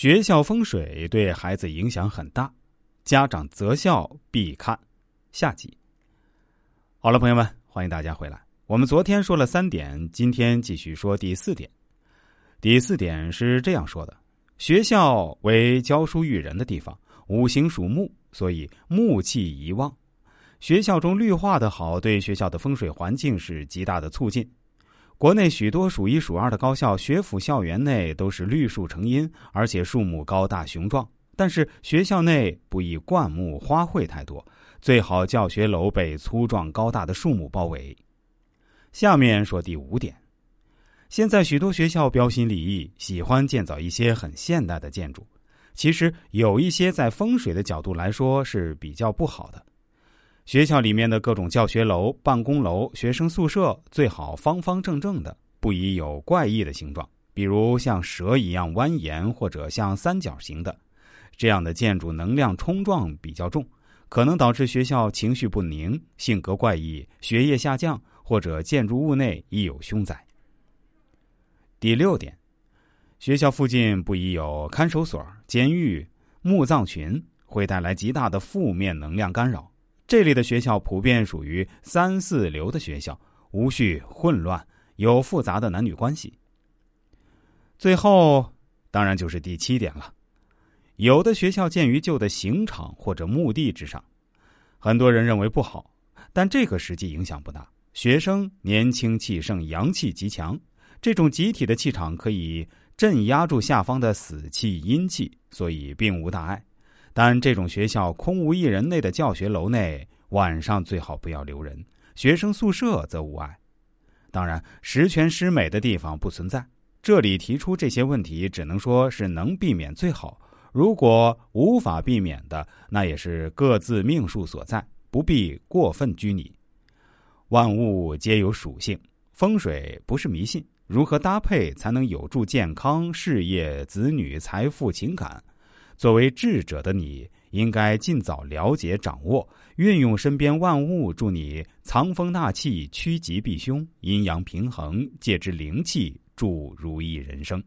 学校风水对孩子影响很大，家长择校必看。下集。好了，朋友们，欢迎大家回来。我们昨天说了三点，今天继续说第四点。第四点是这样说的：学校为教书育人的地方，五行属木，所以木气宜旺。学校中绿化的好，对学校的风水环境是极大的促进。国内许多数一数二的高校学府校园内都是绿树成荫，而且树木高大雄壮。但是学校内不宜灌木花卉太多，最好教学楼被粗壮高大的树木包围。下面说第五点，现在许多学校标新立异，喜欢建造一些很现代的建筑，其实有一些在风水的角度来说是比较不好的。学校里面的各种教学楼、办公楼、学生宿舍最好方方正正的，不宜有怪异的形状，比如像蛇一样蜿蜒或者像三角形的。这样的建筑能量冲撞比较重，可能导致学校情绪不宁、性格怪异、学业下降，或者建筑物内亦有凶宅。第六点，学校附近不宜有看守所、监狱、墓葬群，会带来极大的负面能量干扰。这类的学校普遍属于三四流的学校，无序、混乱，有复杂的男女关系。最后，当然就是第七点了。有的学校建于旧的刑场或者墓地之上，很多人认为不好，但这个实际影响不大。学生年轻气盛，阳气极强，这种集体的气场可以镇压住下方的死气、阴气，所以并无大碍。但这种学校空无一人内的教学楼内，晚上最好不要留人；学生宿舍则无碍。当然，十全十美的地方不存在。这里提出这些问题，只能说是能避免最好。如果无法避免的，那也是各自命数所在，不必过分拘泥。万物皆有属性，风水不是迷信。如何搭配才能有助健康、事业、子女、财富、情感？作为智者的你，应该尽早了解、掌握，运用身边万物，助你藏风纳气、趋吉避凶、阴阳平衡，借之灵气，助如意人生。